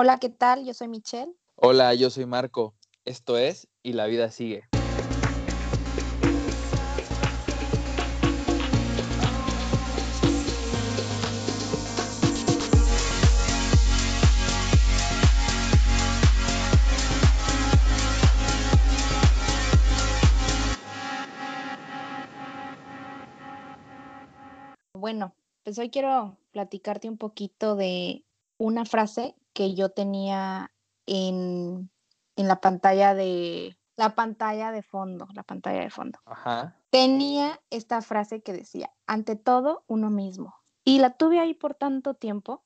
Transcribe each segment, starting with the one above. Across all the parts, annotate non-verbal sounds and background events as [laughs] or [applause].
Hola, ¿qué tal? Yo soy Michelle. Hola, yo soy Marco. Esto es Y la vida sigue. Bueno, pues hoy quiero platicarte un poquito de una frase que yo tenía en, en la pantalla de la pantalla de fondo, la pantalla de fondo. Ajá. Tenía esta frase que decía, ante todo, uno mismo. Y la tuve ahí por tanto tiempo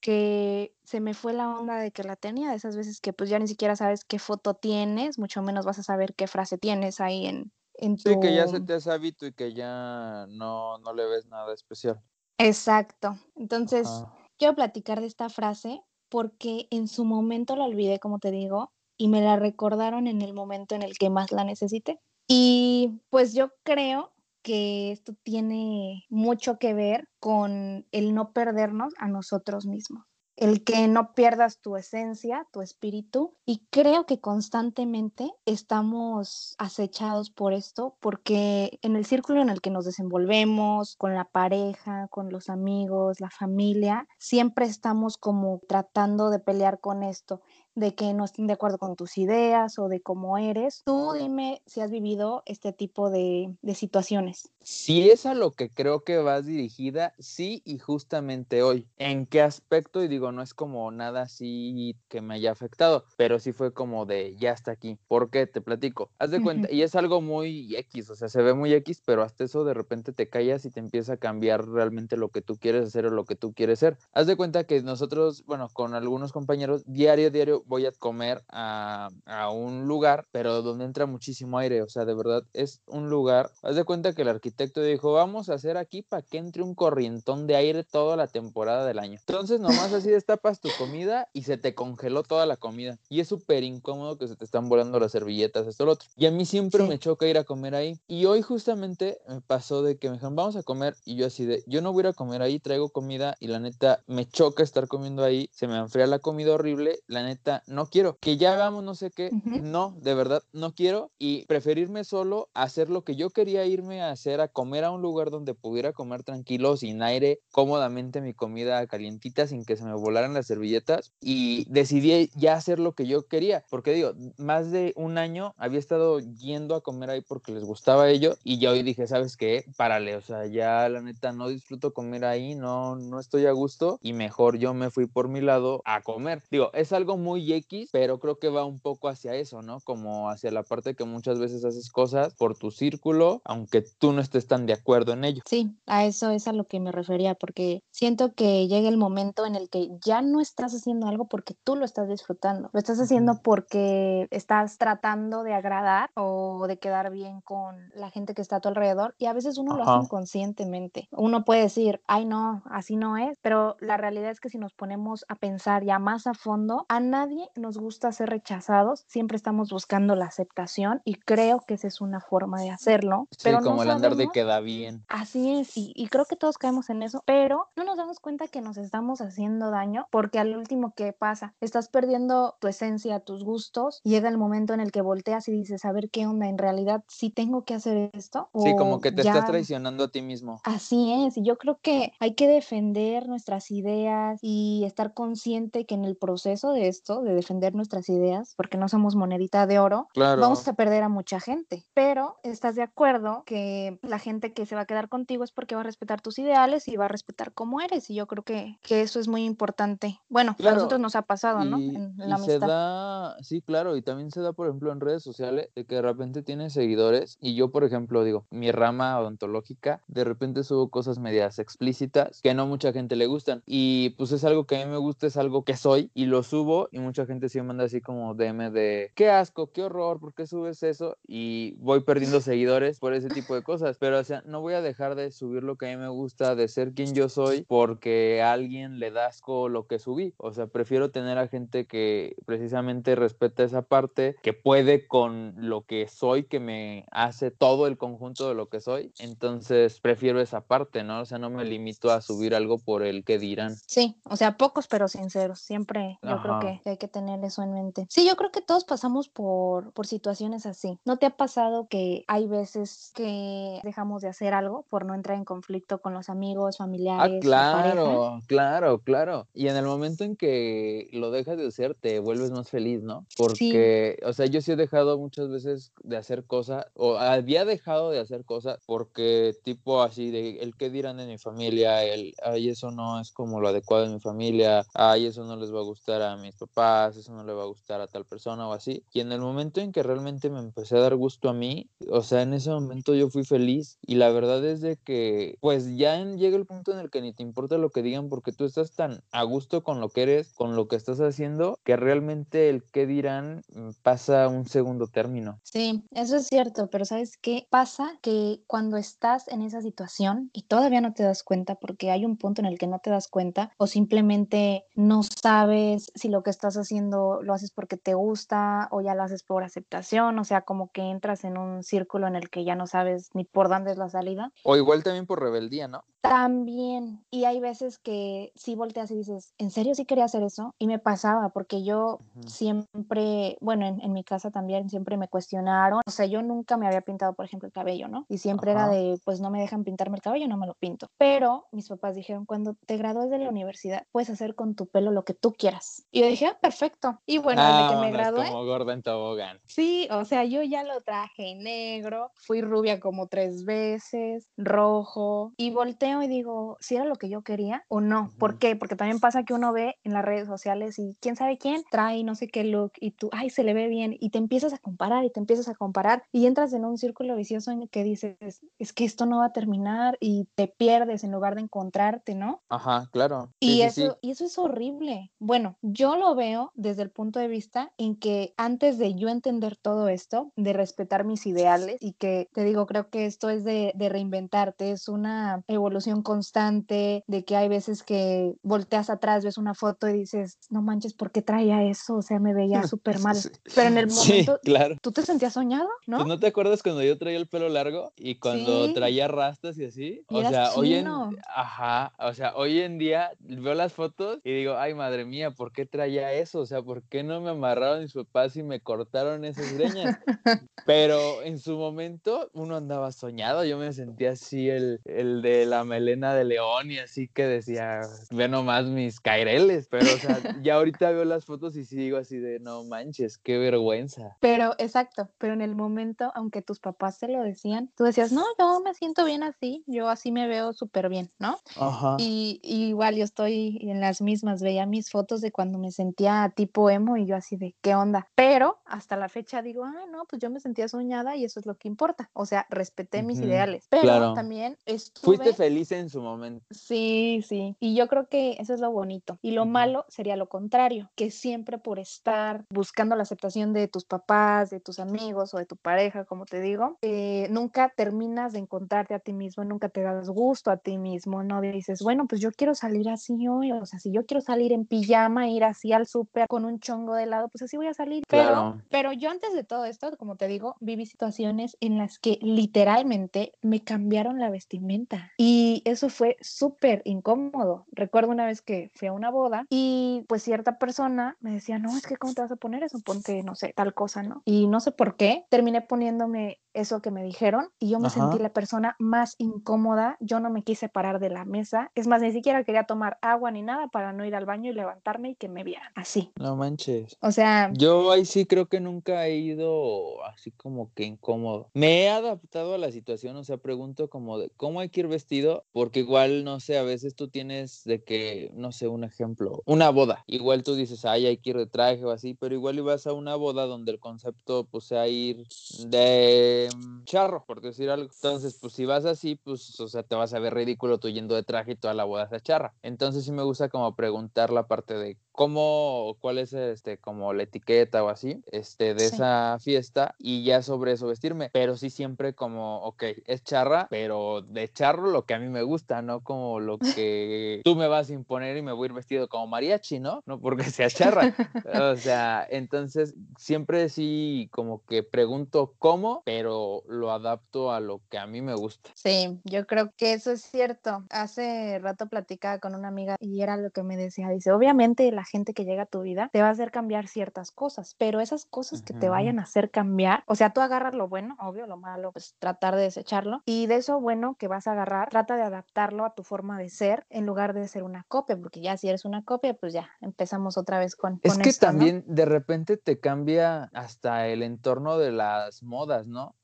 que se me fue la onda de que la tenía, de esas veces que pues ya ni siquiera sabes qué foto tienes, mucho menos vas a saber qué frase tienes ahí en, en tu... Sí, que ya se te hace hábito y que ya no, no le ves nada especial. Exacto. Entonces, Ajá. Quiero platicar de esta frase porque en su momento la olvidé, como te digo, y me la recordaron en el momento en el que más la necesité. Y pues yo creo que esto tiene mucho que ver con el no perdernos a nosotros mismos, el que no pierdas tu esencia, tu espíritu. Y creo que constantemente estamos acechados por esto, porque en el círculo en el que nos desenvolvemos, con la pareja, con los amigos, la familia, siempre estamos como tratando de pelear con esto de que no estén de acuerdo con tus ideas o de cómo eres. Tú dime si has vivido este tipo de, de situaciones. Si es a lo que creo que vas dirigida, sí, y justamente hoy. ¿En qué aspecto? Y digo, no es como nada así que me haya afectado, pero sí fue como de ya está aquí. ¿Por qué? Te platico. Haz de cuenta, y es algo muy X, o sea, se ve muy X, pero hasta eso de repente te callas y te empieza a cambiar realmente lo que tú quieres hacer o lo que tú quieres ser. Haz de cuenta que nosotros, bueno, con algunos compañeros, diario, diario voy a comer a, a un lugar, pero donde entra muchísimo aire, o sea, de verdad es un lugar. Haz de cuenta que el arquitecto dijo, vamos a hacer aquí para que entre un corrientón de aire toda la temporada del año. Entonces, nomás así [laughs] destapas tu comida y se te congeló toda la comida. Y es súper incómodo que se te están volando las servilletas, esto, lo otro. Y a mí siempre Sí. me choca ir a comer ahí. Y hoy justamente me pasó de que me dijeron, vamos a comer. Y yo así de, yo no voy a ir a comer ahí, traigo comida. Y la neta, me choca estar comiendo ahí. Se me enfría la comida horrible. La neta, no quiero. Que ya hagamos no sé qué. No, de verdad, no quiero. Y preferirme solo a hacer lo que yo quería irme a hacer, a comer a un lugar donde pudiera comer tranquilo, sin aire, cómodamente mi comida calientita, sin que se me volaran las servilletas. Y decidí ya hacer lo que yo quería. Porque digo, más de un año había estado yendo a comer ahí porque les gustaba ello. Y ya hoy dije, ¿sabes qué? Párale, o sea, ya la neta no disfruto comer ahí, no, no estoy a gusto. Y mejor yo me fui por mi lado a comer. Digo, es algo muy X, pero creo que va un poco hacia eso, ¿no? Como hacia la parte que muchas veces haces cosas por tu círculo, aunque tú no estés tan de acuerdo en ello. Sí, a eso es a lo que me refería, porque siento que llega el momento en el que ya no estás haciendo algo porque tú lo estás disfrutando, lo estás haciendo porque estás tratando de agradar o de quedar bien con la gente que está a tu alrededor y a veces uno lo hace inconscientemente. Uno puede decir, ay no, así no es, pero la realidad es que si nos ponemos a pensar ya más a fondo, a nadie nos gusta ser rechazados, siempre estamos buscando la aceptación y creo que esa es una forma de hacerlo, Sí, pero como no el andar de sabemos queda bien. Así es, y, y creo que todos caemos en eso, pero no nos damos cuenta que nos estamos haciendo daño porque al último que pasa, estás perdiendo tu esencia, tus gustos, llega el momento en el que volteas y dices, a ver qué onda, en realidad sí tengo que hacer esto Sí, como o que te estás ya traicionando a ti mismo. Así es, y yo creo que hay que defender nuestras ideas y estar consciente que en el proceso de esto, de defender nuestras ideas, porque no somos monedita de oro, Claro. vamos a perder a mucha gente. Pero estás de acuerdo que la gente que se va a quedar contigo es porque va a respetar tus ideales y va a respetar cómo eres, y yo creo que, que eso es muy importante. Bueno, a Claro, nosotros nos ha pasado, ¿no? y, En, en y la se amistad. da, sí, claro, y también se da, por ejemplo, en redes sociales, de que de repente tienes seguidores, y yo, por ejemplo, digo, mi rama odontológica, de repente subo cosas medias explícitas que no mucha gente le gustan, y pues es algo que a mí me gusta, es algo que soy, y lo subo, y mucha mucha gente sí me manda así como DM de qué asco, qué horror, ¿por qué subes eso? Y voy perdiendo seguidores por ese tipo de cosas. Pero, o sea, no voy a dejar de subir lo que a mí me gusta, de ser quien yo soy, porque a alguien le da asco lo que subí. O sea, prefiero tener a gente que precisamente respeta esa parte, que puede con lo que soy, que me hace todo el conjunto de lo que soy. Entonces, prefiero esa parte, ¿no? O sea, no me limito a subir algo por el que dirán. Sí, o sea, pocos pero sinceros. Siempre yo creo que hay que tener eso en mente. Sí, yo creo que todos pasamos por, por situaciones así. ¿No te ha pasado que hay veces que dejamos de hacer algo por no entrar en conflicto con los amigos, Ah, familiares? o claro, claro, claro. Y en el momento en que lo dejas de hacer, te vuelves más feliz, ¿no? Porque, o sea, yo sí he dejado muchas veces de hacer cosas, o había dejado de hacer cosas porque tipo así de el qué dirán de mi familia, el, ay, eso no es como lo adecuado de mi familia, ay, eso no les va a gustar a mis papás, eso no le va a gustar a tal persona o así. Y en el momento en que realmente me empecé a dar gusto a mí, o sea, en ese momento yo fui feliz y la verdad es de que, pues ya en- llega el punto en el que ni te importa lo que digan porque tú estás tan a gusto con lo que eres, con lo que estás haciendo, que realmente el qué dirán pasa a un segundo término. Sí, eso es cierto, pero ¿sabes qué? Pasa que cuando estás en esa situación y todavía no te das cuenta, porque hay un punto en el que no te das cuenta o simplemente no sabes si lo que estás haciendo lo haces porque te gusta o ya lo haces por aceptación, o sea, como que entras en un círculo en el que ya no sabes ni por dónde es la salida. O igual también por rebeldía, ¿no? También, y hay veces que sí volteas y dices, ¿en serio sí quería hacer eso? Y me pasaba, porque yo siempre, bueno, en, en mi casa también siempre me cuestionaron, o sea, yo nunca me había pintado, por ejemplo, el cabello, ¿no? Y siempre era de, pues no me dejan pintarme el cabello, no me lo pinto. Pero mis papás dijeron, cuando te gradúes de la universidad, puedes hacer con tu pelo lo que tú quieras. Y yo dije, ah, perfecto. Y bueno, desde que me Vámonos gradué, como gorda en tobogán. Sí, o sea, yo ya lo traje negro, fui rubia como tres veces, rojo, y volteo y digo, si era lo que yo quería o no. ¿Por qué? Porque también pasa que uno ve en las redes sociales y quién sabe quién trae no sé qué look y tú, ay, se le ve bien, y te empiezas a comparar y te empiezas a comparar y entras en un círculo vicioso en el que dices, es que esto no va a terminar y te pierdes en lugar de encontrarte, ¿no? Ajá, claro. Sí, Y sí, eso, y eso es horrible. Bueno, yo lo veo desde el punto de vista en que antes de yo entender todo esto, de respetar mis ideales y que te digo, creo que esto es de, de reinventarte, es una evolución constante, de que hay veces que volteas atrás, ves una foto y dices, no manches, ¿por qué traía eso? O sea, me veía [laughs] súper mal. Sí. Pero en el Sí, momento, claro. ¿tú te sentías soñado? ¿No? Pues, ¿no te acuerdas cuando yo traía el pelo largo y cuando Sí. traía rastas y así? Y o sea, hoy en ajá, o sea, hoy en día veo las fotos y digo, "Ay, madre mía, ¿por qué traía eso? O sea, ¿por qué no me amarraron mis papás y me cortaron esas greñas?" [laughs] Pero en su momento uno andaba soñado, yo me sentía así el, el de la melena de león y así que decía, ve nomás mis caireles, pero o sea, [laughs] ya ahorita veo las fotos y sí digo así de, no manches, qué vergüenza. Pero, exacto, pero en el momento, aunque tus papás te lo decían, tú decías, no, yo me siento bien así, yo así me veo súper bien, ¿no? Ajá. Y, y igual yo estoy en las mismas, veía mis fotos de cuando me sentía tipo emo y yo así de, ¿qué onda? Pero hasta la fecha digo, ah, no, pues yo me sentía soñada y eso es lo que importa. O sea, respeté mis Ujú, ideales, pero claro. también estuve... Fuiste feliz en su momento. Sí, sí. Y yo creo que eso es lo bonito. Y lo Ujú. malo sería lo contrario, que siempre por estar buscando la aceptación de tus papás, de tus amigos o de tu pareja, como te digo, eh, nunca terminas de encontrarte a ti mismo, nunca te das gusto a ti mismo, no dices, bueno, pues yo quiero salir así hoy, o sea, si yo quiero salir en pijama, ir así al súper con un chongo de helado, pues así voy a salir. Pero, Claro. pero yo antes de todo esto, como te digo, viví situaciones en las que literalmente me cambiaron la vestimenta y eso fue súper incómodo. Recuerdo una vez que fui a una boda y pues cierta persona me decía, no, es que ¿cómo te vas a poner eso? Ponte, no sé, tal cosa, ¿no? Y no sé por qué, terminé poniéndome eso que me dijeron y yo me Ajá. sentí la persona más incómoda, yo no me quise parar de la mesa, es más, ni siquiera quería tomar agua ni nada para no ir al baño y levantarme y que me vieran así. No manches. O sea, Yo ahí sí creo que nunca he ido así como que incómodo. Me he adaptado a la situación, o sea, pregunto como de cómo hay que ir vestido, porque igual, no sé, a veces tú tienes de que, no sé, un ejemplo, una boda. Igual tú dices, ay, hay que ir de traje o así, pero igual ibas a una boda donde el concepto, pues, sea ir de mm, charro, por decir algo. Entonces, pues, si vas así, pues, o sea, te vas a ver ridículo tú yendo de traje y toda la boda sea charra. Entonces, sí me gusta como preguntar la parte de cómo, cuál es este, como la etiqueta o así, este, de esa fiesta y ya sobre eso vestirme, pero sí siempre como, ok, es charra, pero de charro lo que a mí me gusta, no como lo [laughs] que tú me vas a imponer y me voy a ir vestido como mariachi, ¿no? No porque [laughs] sea charra. [laughs] o sea, entonces siempre sí como que pregunto cómo, pero lo adapto a lo que a mí me gusta. Sí, yo creo que eso es cierto. Hace rato platicaba con una amiga y era lo que me decía, dice, obviamente la gente que llega a tu vida te va a hacer cambiar ciertas cosas, pero esas cosas que te vayan a hacer cambiar, o sea, tú agarras lo bueno, obvio, lo malo, pues tratar de desecharlo, y de eso bueno que vas a agarrar, trata de adaptarlo a tu forma de ser en lugar de ser una copia, porque ya si eres una copia, pues ya empezamos otra vez con... Es que también de repente te cambia hasta el entorno de las modas, ¿no?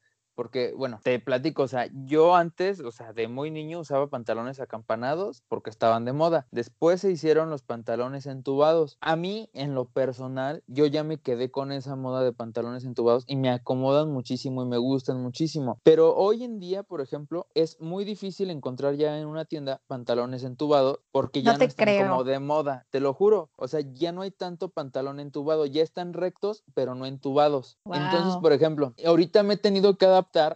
Porque, bueno, te platico, o sea, yo antes, o sea, de muy niño usaba pantalones acampanados porque estaban de moda. Después se hicieron los pantalones entubados. A mí, en lo personal, yo ya me quedé con esa moda de pantalones entubados y me acomodan muchísimo y me gustan muchísimo. Pero hoy en día, por ejemplo, es muy difícil encontrar ya en una tienda pantalones entubados porque ya no, están como de moda, te lo juro. O sea, ya no hay tanto pantalón entubado, ya están rectos, pero no entubados. Entonces, por ejemplo, ahorita me he tenido que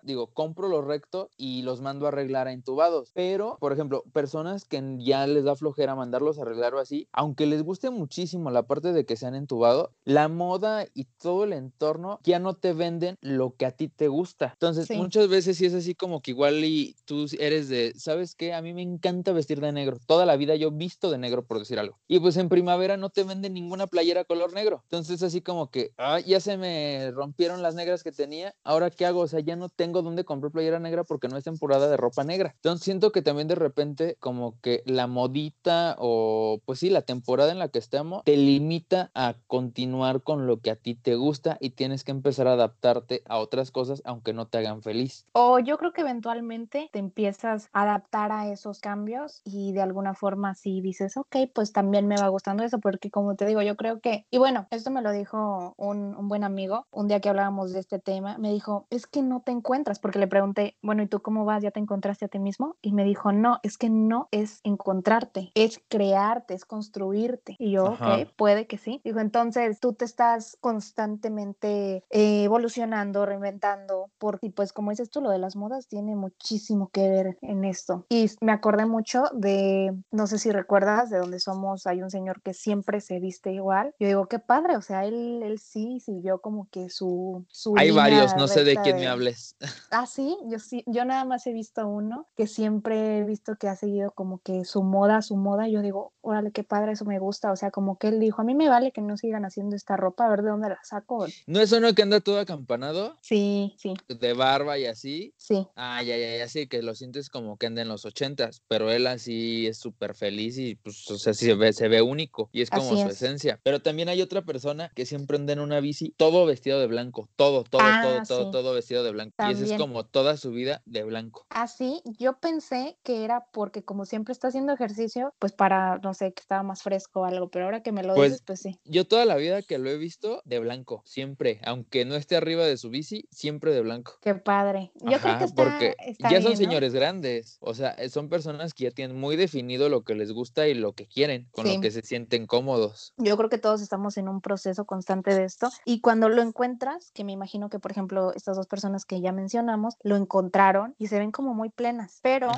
digo, compro los rectos y los mando a arreglar a entubados. Pero, por ejemplo, personas que ya les da flojera mandarlos a arreglar o así, aunque les guste muchísimo la parte de que sean entubados, la moda y todo el entorno ya no te venden lo que a ti te gusta. Entonces, muchas veces sí es así como que igual y tú eres de, ¿sabes qué? A mí me encanta vestir de negro. Toda la vida yo visto de negro, por decir algo. Y pues en primavera no te venden ninguna playera color negro. Entonces, así como que, ah, ya se me rompieron las negras que tenía. Ahora, ¿qué hago? O sea, ya no tengo dónde comprar playera negra porque no es temporada de ropa negra. Entonces siento que también de repente como que la modita o pues sí, la temporada en la que estamos te limita a continuar con lo que a ti te gusta y tienes que empezar a adaptarte a otras cosas aunque no te hagan feliz. O yo creo que eventualmente te empiezas a adaptar a esos cambios y de alguna forma si dices, ok, pues también me va gustando eso porque como te digo, yo creo que, y bueno, esto me lo dijo un, un buen amigo un día que hablábamos de este tema, me dijo, es que no te encuentras? Porque le pregunté, bueno, ¿y tú cómo vas? ¿Ya te encontraste a ti mismo? Y me dijo, no, es que no es encontrarte, es crearte, es construirte. Y yo, ok, puede que sí. Digo, entonces tú te estás constantemente eh, evolucionando, reinventando, porque pues como dices tú, lo de las modas tiene muchísimo que ver en esto. Y me acordé mucho de, no sé si recuerdas, de donde somos, hay un señor que siempre se viste igual. Yo digo, qué padre, o sea, él, él sí siguió como que su... su hay varios, no sé de quién me hables. [laughs] Ah, sí, yo sí, yo nada más he visto uno que siempre he visto que ha seguido como que su moda, su moda. Yo digo, órale, qué padre, eso me gusta. O sea, como que él dijo, a mí me vale que no sigan haciendo esta ropa, a ver de dónde la saco. ¿No es uno que anda todo acampanado? Sí, sí. De barba y así. Sí. Ah, ya, ya, ya, sí, que lo sientes como que anda en los ochentas, pero él así es súper feliz y pues, o sea, se ve, se ve único y es como su esencia. Pero también hay otra persona que siempre anda en una bici, todo vestido de blanco, todo, todo, todo, ah, todo, todo vestido de blanco. Y ese es como toda su vida de blanco. Así, yo pensé que era porque como siempre está haciendo ejercicio, pues para, no sé, que estaba más fresco o algo, pero ahora que me lo pues, dices, pues sí. Yo toda la vida que lo he visto de blanco, siempre, aunque no esté arriba de su bici, siempre de blanco. Qué padre. Yo creo que está, porque ya son señores grandes, o sea, eh, son personas que ya tienen muy definido lo que les gusta y lo que quieren, con lo que se sienten cómodos. Yo creo que todos estamos en un proceso constante de esto y cuando lo encuentras, que me imagino que por ejemplo estas dos personas que ya mencionamos, lo encontraron y se ven como muy plenas. Pero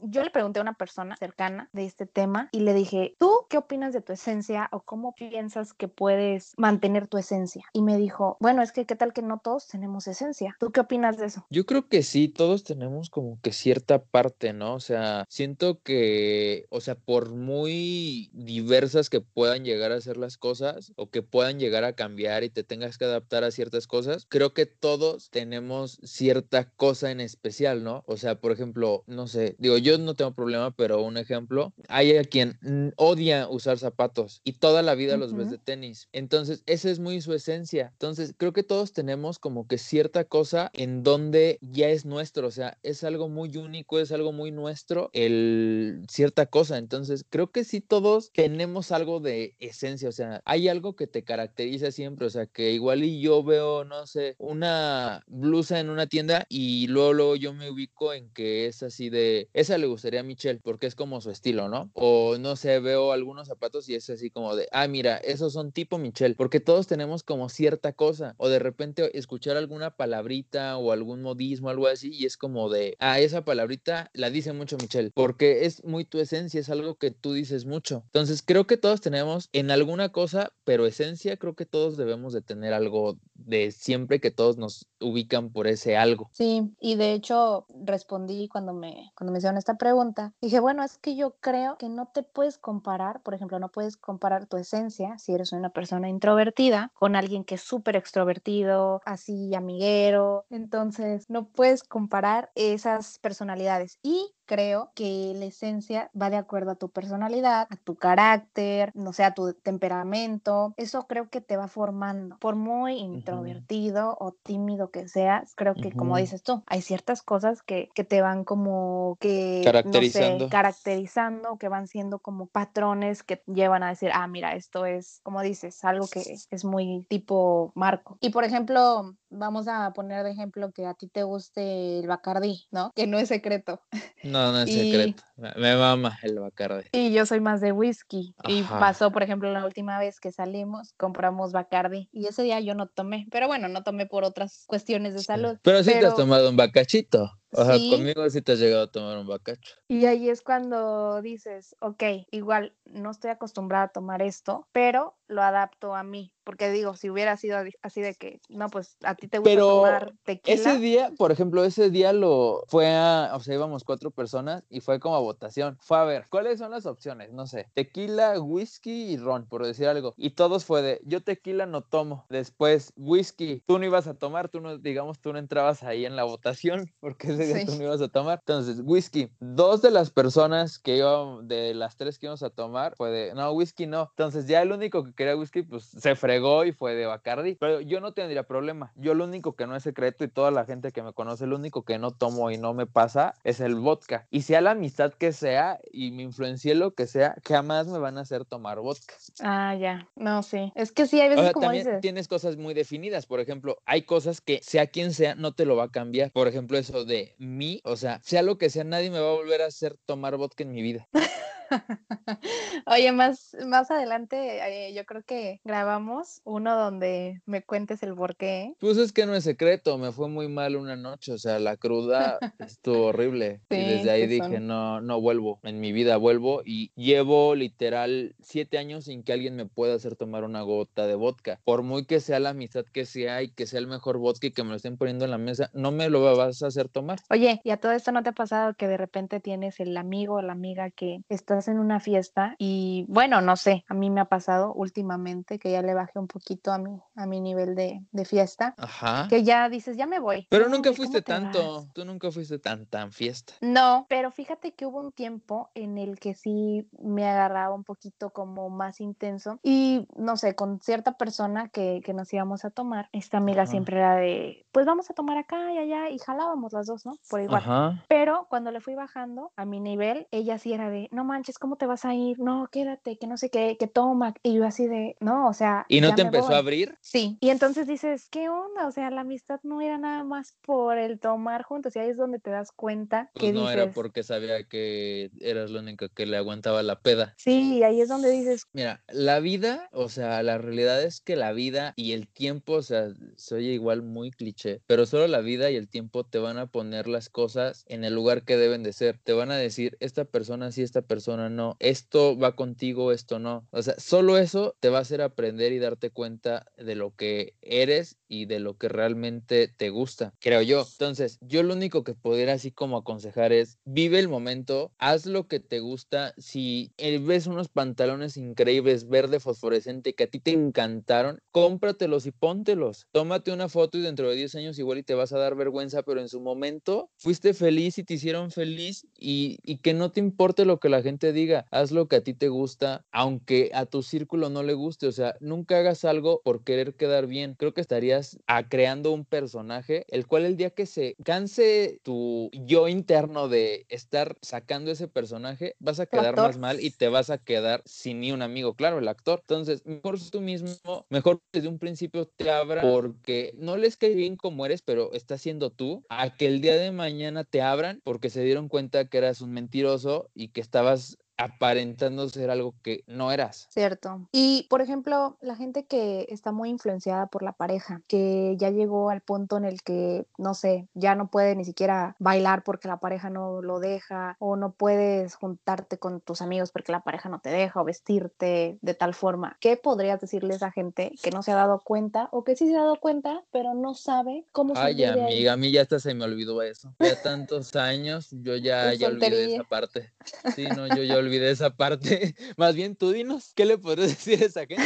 yo le pregunté a una persona cercana de este tema y le dije, ¿tú qué opinas de tu esencia o cómo piensas que puedes mantener tu esencia? Y me dijo, bueno, es que qué tal que no todos tenemos esencia. ¿Tú qué opinas de eso? Yo creo que sí, todos tenemos como que cierta parte, ¿no? O sea, siento que, o sea, por muy diversas que puedan llegar a ser las cosas o que puedan llegar a cambiar y te tengas que adaptar a ciertas cosas, creo que todos tenemos cierta cosa en especial, ¿no? O sea, por ejemplo, no sé, digo, yo no tengo problema, pero un ejemplo, hay a quien odia usar zapatos y toda la vida los ves de tenis. Entonces, esa es muy su esencia. Entonces, creo que todos tenemos como que cierta cosa en donde ya es nuestro, o sea, es algo muy único, es algo muy nuestro, el cierta cosa. Entonces, creo que sí todos tenemos algo de esencia, o sea, hay algo que te caracteriza siempre, o sea, que igual y yo veo, no sé, una blusa en en una tienda y luego, luego yo me ubico en que es así de, esa le gustaría a Michelle porque es como su estilo, ¿no? O no sé, veo algunos zapatos y es así como de, ah, mira, esos son tipo Michelle, porque todos tenemos como cierta cosa, o de repente escuchar alguna palabrita o algún modismo, algo así, y es como de, ah, esa palabrita la dice mucho Michelle, porque es muy tu esencia, es algo que tú dices mucho. Entonces, creo que todos tenemos en alguna cosa, pero esencia, creo que todos debemos de tener algo de siempre que todos nos ubican por ese algo. Sí, y de hecho respondí cuando me, cuando me hicieron esta pregunta, dije, bueno, es que yo creo que no te puedes comparar, por ejemplo, no puedes comparar tu esencia, si eres una persona introvertida, con alguien que es súper extrovertido, así amiguero, entonces no puedes comparar esas personalidades. Y creo que la esencia va de acuerdo a tu personalidad, a tu carácter, no sé, a tu temperamento. Eso creo que te va formando. Por muy introvertido o tímido que seas, creo que como dices tú, hay ciertas cosas que, que te van como que caracterizando. No sé, caracterizando, que van siendo como patrones que llevan a decir, ah, mira, esto es, como dices, algo que es muy tipo marco. Y por ejemplo, vamos a poner de ejemplo que a ti te guste el Bacardí, ¿no? Que no es secreto. No, no es secreto. Me mama el Bacardi. Y yo soy más de whisky. Y pasó, por ejemplo, la última vez que salimos, compramos Bacardi. Y ese día yo no tomé. Pero bueno, no tomé por otras cuestiones de salud. Pero sí te has tomado un bacachito. O sea, conmigo sí te has llegado a tomar un bacacho. Y ahí es cuando dices, ok, igual no estoy acostumbrada a tomar esto, pero lo adapto a mí. Porque digo, si hubiera sido así de que, no, pues a ti te gusta tomar tequila. Ese día, por ejemplo, ese día lo fue a, o sea, íbamos cuatro personas y fue como a votación. Fue a ver, ¿cuáles son las opciones? No sé, tequila, whisky y ron, por decir algo. Y todos fue de, yo tequila no tomo. Después, whisky, tú no ibas a tomar, tú no, digamos, tú no entrabas ahí en la votación [laughs] porque ese día tú no ibas a tomar. Entonces, whisky. Dos de las personas que iban, de las tres que íbamos a tomar, fue de, no, whisky no. Entonces, ya el único que quería whisky, pues se fregó y fue de Bacardi. Pero yo no tendría problema. Yo lo único que no es secreto y toda la gente que me conoce, lo único que no tomo y no me pasa es el vodka. Y sea la amistad que sea y me influencie lo que sea, jamás me van a hacer tomar vodka. Ah, ya. No, sí. Es que sí, hay veces como también tienes cosas muy definidas. Por ejemplo, hay cosas que sea quien sea, no te lo va a cambiar. Por ejemplo, eso de mí, o sea, sea lo que sea, nadie me va a volver a hacer tomar vodka en mi vida. [laughs] [laughs] Oye, más, más adelante eh, yo creo que grabamos uno donde me cuentes el porqué. Pues es que no es secreto, me fue muy mal una noche, o sea, la cruda [laughs] estuvo horrible. y desde ahí dije, no, no vuelvo, en mi vida vuelvo y llevo literal siete años sin que alguien me pueda hacer tomar una gota de vodka. Por muy que sea la amistad que sea y que sea el mejor vodka y que me lo estén poniendo en la mesa, no me lo vas a hacer tomar. Oye, ¿y a todo esto no te ha pasado que de repente tienes el amigo o la amiga que está en una fiesta y bueno, no sé, a mí me ha pasado últimamente que ya le bajé un poquito a mi, a mi nivel de, de fiesta, Ajá. que ya dices, ya me voy. Pero nunca fuiste tanto, tú nunca fuiste tan, tan fiesta. No, pero fíjate que hubo un tiempo en el que sí me agarraba un poquito como más intenso y no sé, con cierta persona que, que nos íbamos a tomar, esta amiga siempre era de, pues vamos a tomar acá y allá y jalábamos las dos, ¿no? Por igual. Ajá. Pero cuando le fui bajando a mi nivel, ella sí era de, no manches, ¿cómo te vas a ir? No, quédate, que no sé qué, que toma. Y yo así de, no, o sea. ¿Y no te empezó a abrir? Sí. Y entonces dices, ¿qué onda? O sea, la amistad no era nada más por el tomar juntos. Y ahí es donde te das cuenta pues que no era porque sabía que eras la única que le aguantaba la peda. Sí, ahí es donde dices. Mira, la vida, o sea, la realidad es que la vida y el tiempo, o sea, se oye igual muy cliché, pero solo la vida y el tiempo te van a poner las cosas en el lugar que deben de ser. Te van a decir, esta persona sí, esta persona no, esto va contigo, esto no. O sea, solo eso te va a hacer aprender y darte cuenta de lo que eres y de lo que realmente te gusta, creo yo. Entonces, yo lo único que pudiera así como aconsejar es, vive el momento, haz lo que te gusta. Si eh, ves unos pantalones increíbles, verde fosforescente, que a ti te encantaron, cómpratelos y póntelos. Tómate una foto y dentro de 10 años igual y te vas a dar vergüenza, pero en su momento fuiste feliz y te hicieron feliz y, y que no te importe lo que la gente diga haz lo que a ti te gusta, aunque a tu círculo no le guste, o sea, nunca hagas algo por querer quedar bien. Creo que estarías a, creando un personaje, el cual el día que se canse tu yo interno de estar sacando ese personaje, vas a quedar más mal y te vas a quedar sin ni un amigo, claro, el actor. Entonces, mejor tú mismo, mejor desde un principio te abra porque no les cae bien como eres, pero está siendo tú, a que el día de mañana te abran porque se dieron cuenta que eras un mentiroso y que estabas aparentando ser algo que no eras. Cierto. Y, por ejemplo, la gente que está muy influenciada por la pareja, que ya llegó al punto en el que, no sé, ya no puede ni siquiera bailar porque la pareja no lo deja, o no puedes juntarte con tus amigos porque la pareja no te deja, o vestirte de tal forma. ¿Qué podrías decirle a esa gente que no se ha dado cuenta, o que sí se ha dado cuenta, pero no sabe cómo se Ay, amiga, a mí ya hasta se me olvidó eso. Ya tantos años, yo ya, ya olvidé esa parte. Sí, no, yo ya olvidé esa parte. [laughs] Más bien tú dinos, ¿qué le podrías [laughs] decir a esa gente?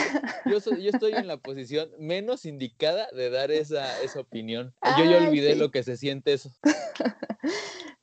Yo, yo estoy en la posición menos indicada de dar esa, esa opinión. Yo ya olvidé lo que se siente eso. [laughs]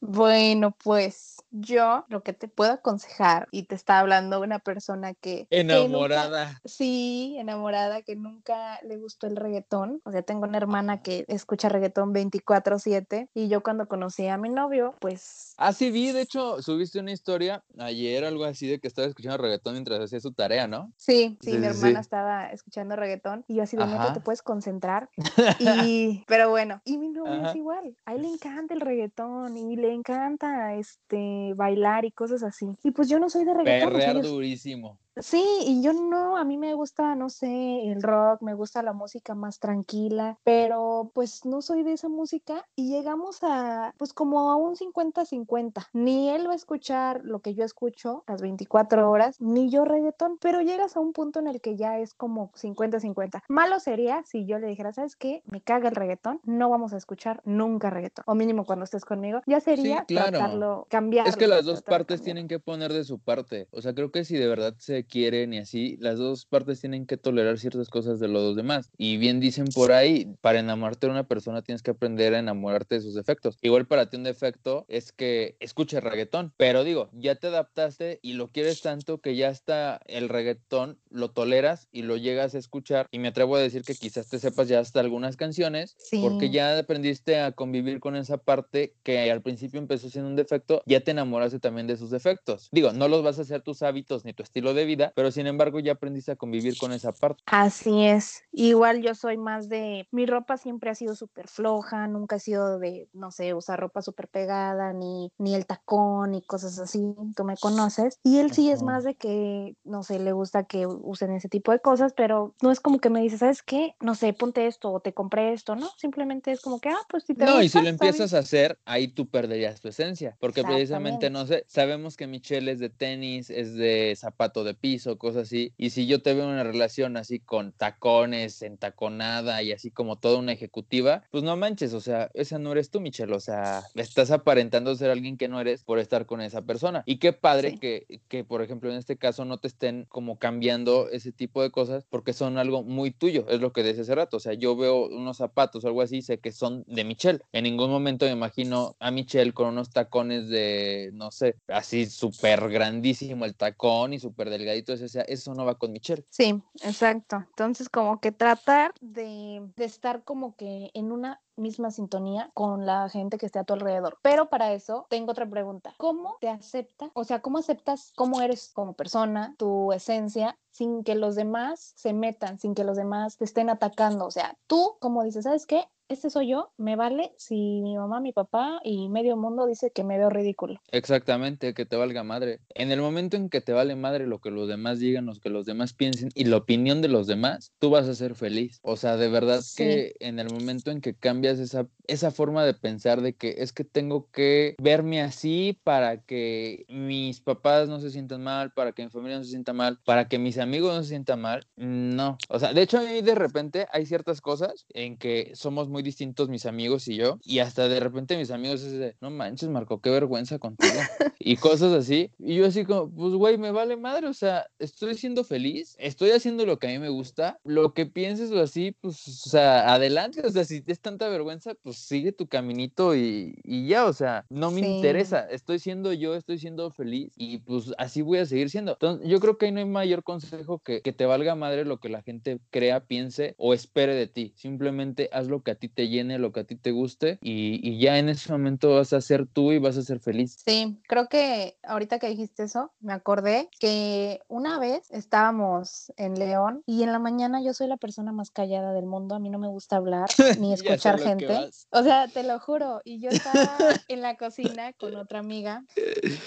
Bueno, pues yo lo que te puedo aconsejar, y te está hablando una persona que... Enamorada. sí, enamorada, que nunca le gustó el reggaetón. O sea, tengo una hermana que escucha reggaetón 24/7 y yo cuando conocí a mi novio, pues... Así ah, vi, de hecho, subiste una historia ayer, algo así, de que estaba escuchando reggaetón mientras hacía su tarea, ¿no? Sí, sí, mi hermana estaba escuchando reggaetón y yo así de neta te puedes concentrar. [laughs] Y, pero bueno, y mi novio es igual, a él le encanta el reggaetón y le encanta este bailar y cosas así. Y pues yo no soy de reggaetón. Perrear durísimo. Sí, y yo no, a mí me gusta, no sé, el rock, me gusta la música más tranquila, pero pues no soy de esa música y llegamos a, pues como a un 50-50. Ni él va a escuchar lo que yo escucho las 24 horas, ni yo reggaetón, pero llegas a un punto en el que ya es como 50-50. Malo sería si yo le dijera, ¿sabes qué? Me caga el reggaetón, no vamos a escuchar nunca reggaetón, o mínimo cuando estés conmigo, ya sería tratarlo, cambiarlo. Es que las dos partes tienen que poner de su parte, o sea, creo que si de verdad se quieren y así, las dos partes tienen que tolerar ciertas cosas de los demás. Y bien dicen por ahí, para enamorarte de una persona tienes que aprender a enamorarte de sus defectos. Igual para ti un defecto es que escuches reggaetón, pero digo, ya te adaptaste y lo quieres tanto que ya está el reggaetón, lo toleras y lo llegas a escuchar. Y me atrevo a decir que quizás te sepas ya hasta algunas canciones, porque ya aprendiste a convivir con esa parte que al principio empezó siendo un defecto, ya te enamoraste también de sus defectos. Digo, no los vas a hacer tus hábitos ni tu estilo de vida pero sin embargo ya aprendiste a convivir con esa parte. Así es. Igual yo soy más de, mi ropa siempre ha sido súper floja, nunca ha sido de, no sé, usar ropa súper pegada, ni, ni el tacón, ni cosas así, tú me conoces. Y él sí es más de que, no sé, le gusta que usen ese tipo de cosas, pero no es como que me dice, ¿sabes qué? No sé, ponte esto o te compré esto, ¿no? Simplemente es como que, ah, pues si te No, y si lo empiezas a hacer, ahí tú perderías tu esencia, porque precisamente, no sé, sabemos que Michelle es de tenis, es de zapato de piso, cosas así. Y si yo te veo una relación así con tacones, entaconada y así como toda una ejecutiva, pues no manches, o sea, esa no eres tú, Michelle, o sea, estás aparentando ser alguien que no eres por estar con esa persona. Y qué padre que, que, por ejemplo, en este caso no te estén como cambiando ese tipo de cosas porque son algo muy tuyo, es lo que decía hace rato, o sea, yo veo unos zapatos o algo así, sé que son de Michelle. En ningún momento me imagino a Michelle con unos tacones de, no sé, así súper grandísimo el tacón y súper entonces eso no va con Michelle. Sí, exacto. Entonces, como que tratar de, estar como que en una misma sintonía con la gente que esté a tu alrededor. Pero para eso tengo otra pregunta. ¿Cómo te acepta? O sea, ¿cómo aceptas cómo eres como persona, tu esencia, sin que los demás se metan, sin que los demás te estén atacando? O sea, tú, como dices, ¿sabes qué? Este soy yo, me vale si mi mamá, mi papá y medio mundo dice que me veo ridículo. Exactamente, que te valga madre. En el momento en que te vale madre lo que los demás digan, lo que los demás piensen y la opinión de los demás, tú vas a ser feliz. O sea, de verdad que en el momento en que cambias esa, esa forma de pensar de que es que tengo que verme así para que mis papás no se sientan mal, para que mi familia no se sienta mal, para que mis amigos no se sientan mal, no. O sea, de hecho a mí de repente hay ciertas cosas en que somos muy distintos mis amigos y yo. Y hasta de repente mis amigos es de, no manches, Marco, qué vergüenza contigo. [laughs] y cosas así. Y yo así como, pues güey, me vale madre. O sea, estoy siendo feliz, estoy haciendo lo que a mí me gusta. Lo que pienses o así, pues, o sea, adelante. O sea, si es tanta vergüenza, pues sigue tu caminito y, ya, o sea, no me interesa, estoy siendo yo, estoy siendo feliz y pues así voy a seguir siendo. Entonces, yo creo que ahí no hay mayor consejo que, que te valga madre lo que la gente crea, piense o espere de ti. Simplemente haz lo que a ti te llene, lo que a ti te guste y, y ya en ese momento vas a ser tú y vas a ser feliz. Sí, creo que ahorita que dijiste eso, me acordé que una vez estábamos en León y en la mañana yo soy la persona más callada del mundo, a mí no me gusta hablar [laughs] ni escuchar gente. O sea, te lo juro, y yo estaba [laughs] en la cocina con otra amiga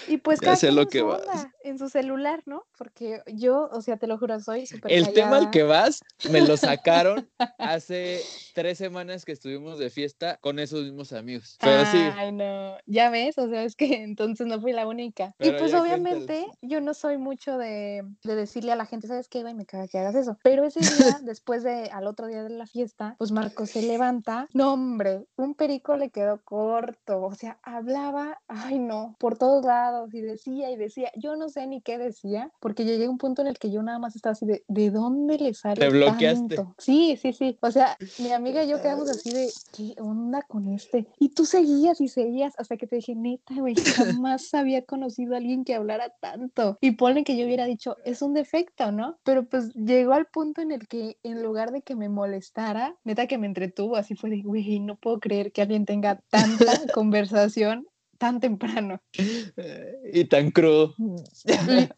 y pues casi lo que en su celular, ¿no? Porque yo, o sea, te lo juro, soy súper El tema al que vas me lo sacaron [laughs] hace tres semanas que estuvimos de fiesta con esos mismos amigos. Pero sí. Ay, no, ya ves, o sea, es que [laughs] entonces no fui la única. y pues obviamente yo no soy mucho de, de, decirle a la gente, ¿sabes qué, güey? Me caga que hagas eso. Pero ese día, [laughs] después de, al otro día de la fiesta, pues Marco se levanta. No, hombre, un perico le quedó corto. O sea, hablaba, ay no, por todos lados y decía y decía. Yo no sé ni qué decía, porque llegué a un punto en el que yo nada más estaba así de, ¿de dónde le sale Te bloqueaste. Tanto? Sí, sí, sí. O sea, mi amiga y yo quedamos así de, ¿qué onda con este? Y tú seguías y seguías hasta que te dije, neta, güey, jamás [laughs] había conocido a alguien que hablara tanto. Y pone que yo hubiera dicho, es un defecto, ¿no? Pero pues llegó al punto en el que en lugar de que me molestara, neta que me entretuvo, así fue de, güey, no puedo creer que alguien tenga tanta [laughs] conversación tan temprano. Y tan crudo.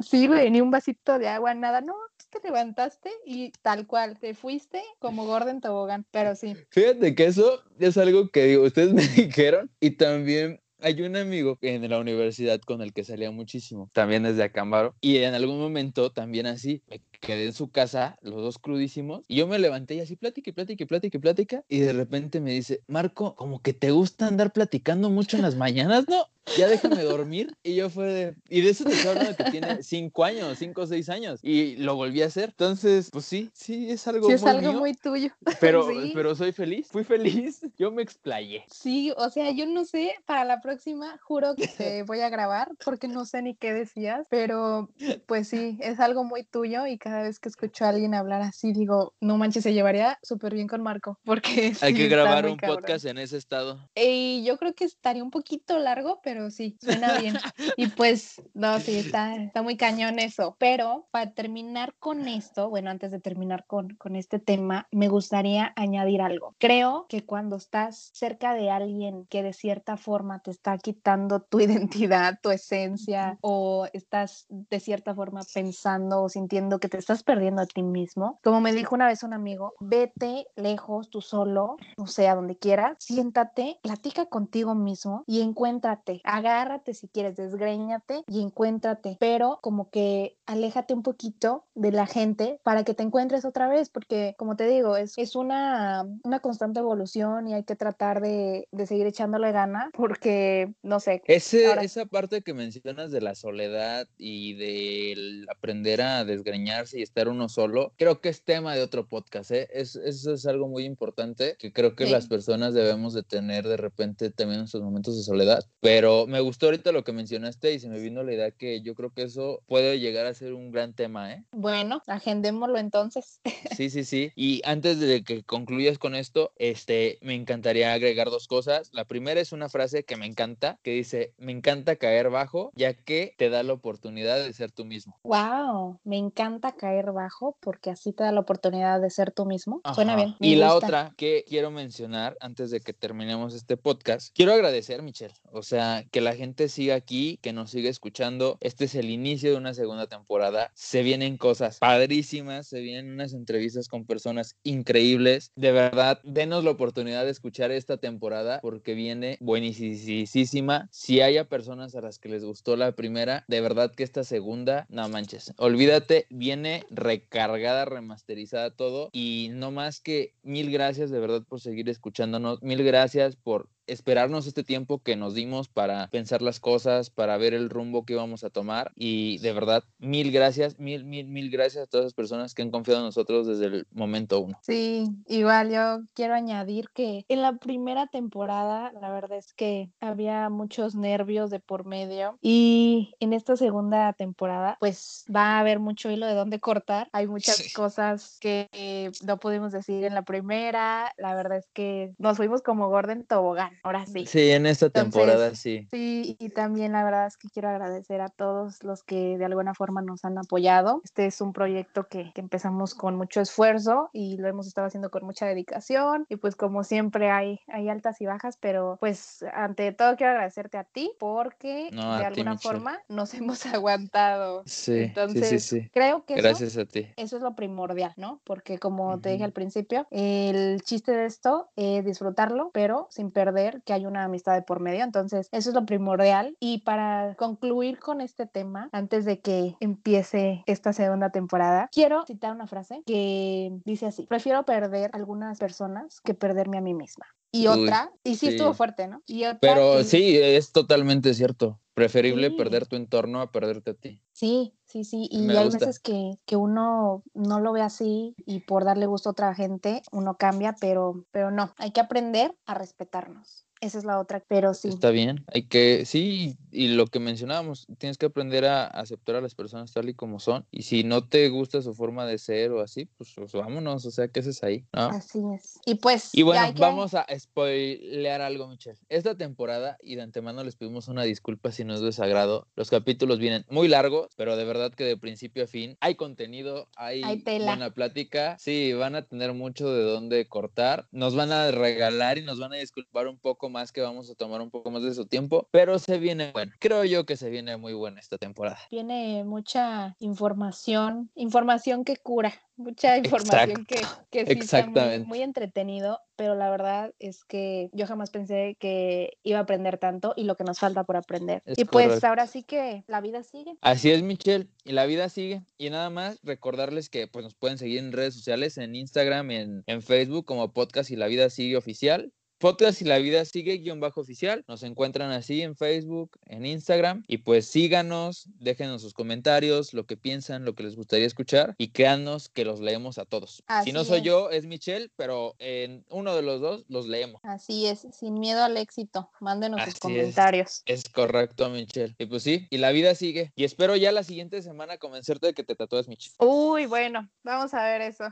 Sí, güey, ni un vasito de agua, nada. No, te levantaste y tal cual, te fuiste como Gordon Tobogán, pero sí. Fíjate que eso es algo que digo, ustedes [laughs] me dijeron y también hay un amigo en la universidad con el que salía muchísimo, también desde Acámbaro, y en algún momento también así, me quedé en su casa, los dos crudísimos, y yo me levanté y así plática plática y plática y plática, y de repente me dice, Marco, como que te gusta andar platicando mucho en las mañanas, ¿no? Ya déjame dormir. Y yo fue de. Y de eso te estoy hablando que tiene cinco años, cinco o seis años. Y lo volví a hacer. Entonces, pues sí, sí, es algo sí, es algo muy tuyo. [laughs] Pero, pero soy feliz, fui feliz. Yo me explayé. Sí, o sea, yo no sé, para la próxima juro que te [laughs] voy a grabar porque no sé ni qué decías. Pero pues sí, es algo muy tuyo. Y cada vez que escucho a alguien hablar así, digo, no manches, se llevaría súper bien con Marco. Porque. Hay [laughs] que grabar un podcast en ese estado. Y yo creo que estaría un poquito largo, pero pero sí, suena bien. Y pues, no, sí, está, está muy cañón eso. Pero para terminar con esto, bueno, antes de terminar con, con este tema, me gustaría añadir algo. Creo que cuando estás cerca de alguien que de cierta forma te está quitando tu [laughs] identidad, tu esencia, o estás de cierta forma pensando o sintiendo que te estás perdiendo a ti mismo, como me dijo una vez un amigo, vete lejos tú solo, o sea, donde quieras, siéntate, platica contigo mismo y encuéntrate agárrate si quieres, desgreñate y encuéntrate, pero como que aléjate un poquito de la gente para que te encuentres otra vez, porque como te digo, es, es una, una constante evolución y hay que tratar de, de seguir echándole gana porque, no sé. Ese, Esa parte que mencionas de la soledad y de aprender a desgreñarse y estar uno solo, creo que es tema de otro podcast, ¿eh? Es, eso es algo muy importante que creo que las personas debemos de tener de repente también en sus momentos de soledad, pero me gustó ahorita lo que mencionaste y se me vino la idea que yo creo que eso puede llegar a ser un gran tema, ¿eh? Bueno, agendémoslo entonces. [laughs] Sí, sí, sí. Y antes de que concluyas con esto, este, me encantaría agregar dos cosas. La primera es una frase que me encanta, que dice, me encanta caer bajo, ya que te da la oportunidad de ser tú mismo. Wow, me encanta caer bajo porque así te da la oportunidad de ser tú mismo. Suena bien. y la otra que quiero mencionar antes de que terminemos este podcast, quiero agradecer, Michelle. O sea, que la gente siga aquí, que nos siga escuchando. Este es el inicio de una segunda temporada. Se vienen cosas padrísimas, se vienen unas entrevistas con personas increíbles. De verdad, denos la oportunidad de escuchar esta temporada porque viene buenísima. Si haya personas a las que les gustó la primera, de verdad que esta segunda, no manches, olvídate, viene recargada, remasterizada todo y no más que mil gracias de verdad por seguir escuchándonos, mil gracias por esperarnos este tiempo que nos dimos para pensar las cosas, para ver el rumbo que íbamos a tomar. Y de verdad, mil gracias, mil, mil, mil gracias a todas las personas que han confiado en nosotros desde el momento uno. Sí, igual yo quiero añadir que en la primera temporada, la verdad es que había muchos nervios de por medio y en esta segunda temporada, pues va a haber mucho hilo de dónde cortar. Hay muchas Sí. cosas que no pudimos decir en la primera. La verdad es que nos fuimos como Gordon Tobogán, ahora sí. Sí, en esta Entonces, temporada sí. Sí, y también la verdad es que quiero agradecer a todos los que de alguna forma nos han apoyado. Este es un proyecto que, que empezamos con mucho esfuerzo y lo hemos estado haciendo con mucha dedicación y pues como siempre hay, hay altas y bajas, pero pues ante todo quiero agradecerte a ti porque No, de ti, alguna Michelle. forma nos [laughs] hemos aguantado. Sí, Entonces, sí, sí, sí. creo que eso Gracias a ti. eso es lo primordial, ¿no? Porque como te dije al principio, el chiste de esto es disfrutarlo, pero sin perder que hay una amistad de por medio. Entonces, eso es lo primordial. Y para concluir con este tema, antes de que empiece esta segunda temporada, quiero citar una frase que dice así, prefiero perder algunas personas que perderme a mí misma. Y Uy, otra, y sí, estuvo fuerte, ¿no? Y otra Pero sí, es totalmente cierto. Preferible Sí. perder tu entorno a perderte a ti. Sí, sí, sí. Y Me hay gusta. veces que, que uno no lo ve así y por darle gusto a otra gente uno cambia, pero, pero no, hay que aprender a respetarnos. Esa es la otra, pero sí. Está bien, hay que, sí, y lo que mencionábamos, tienes que aprender a aceptar a las personas tal y como son, y si no te gusta su forma de ser o así, pues, pues vámonos, o sea, ¿qué haces ahí? ¿no? Así es. Y pues, Y bueno, que- vamos a spoilear algo, Michelle. Esta temporada, y de antemano les pedimos una disculpa si no es desagrado, los capítulos vienen muy largos, pero de verdad que de principio a fin hay contenido, hay, Hay buena plática, sí, van a tener mucho de dónde cortar, nos van a regalar y nos van a disculpar un poco más que vamos a tomar un poco más de su tiempo, pero se viene bueno. Creo yo que se viene muy buena esta temporada. Viene mucha información, información que cura, mucha información que, que sí está muy, Exactamente. muy entretenido, pero la verdad es que yo jamás pensé que iba a aprender tanto y lo que nos falta por aprender. Es y pues correcto. ahora sí que la vida sigue. Así es, Michelle, y la vida sigue. Y nada más recordarles que pues, nos pueden seguir en redes sociales, en Instagram, en, en Facebook, como Podcast y la vida sigue oficial. Podcast y la vida sigue guion bajo oficial. Nos encuentran así en Facebook, en Instagram. Y pues síganos, déjenos sus comentarios, lo que piensan, lo que les gustaría escuchar. Y créannos que los leemos a todos. si no soy es. yo, es Michelle, pero en uno de los dos los leemos. Así es, sin miedo al éxito. Mándenos sus Así es. comentarios. Es correcto, Michelle. Y pues sí, y la vida sigue. Y espero ya la siguiente semana convencerte de que te tatúes, Michelle. Uy, bueno, vamos a ver eso.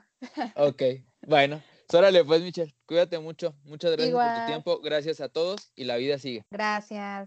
Ok, bueno. Órale, pues, Michelle, cuídate mucho. Muchas gracias por tu tiempo. Gracias a todos y la vida sigue. Gracias.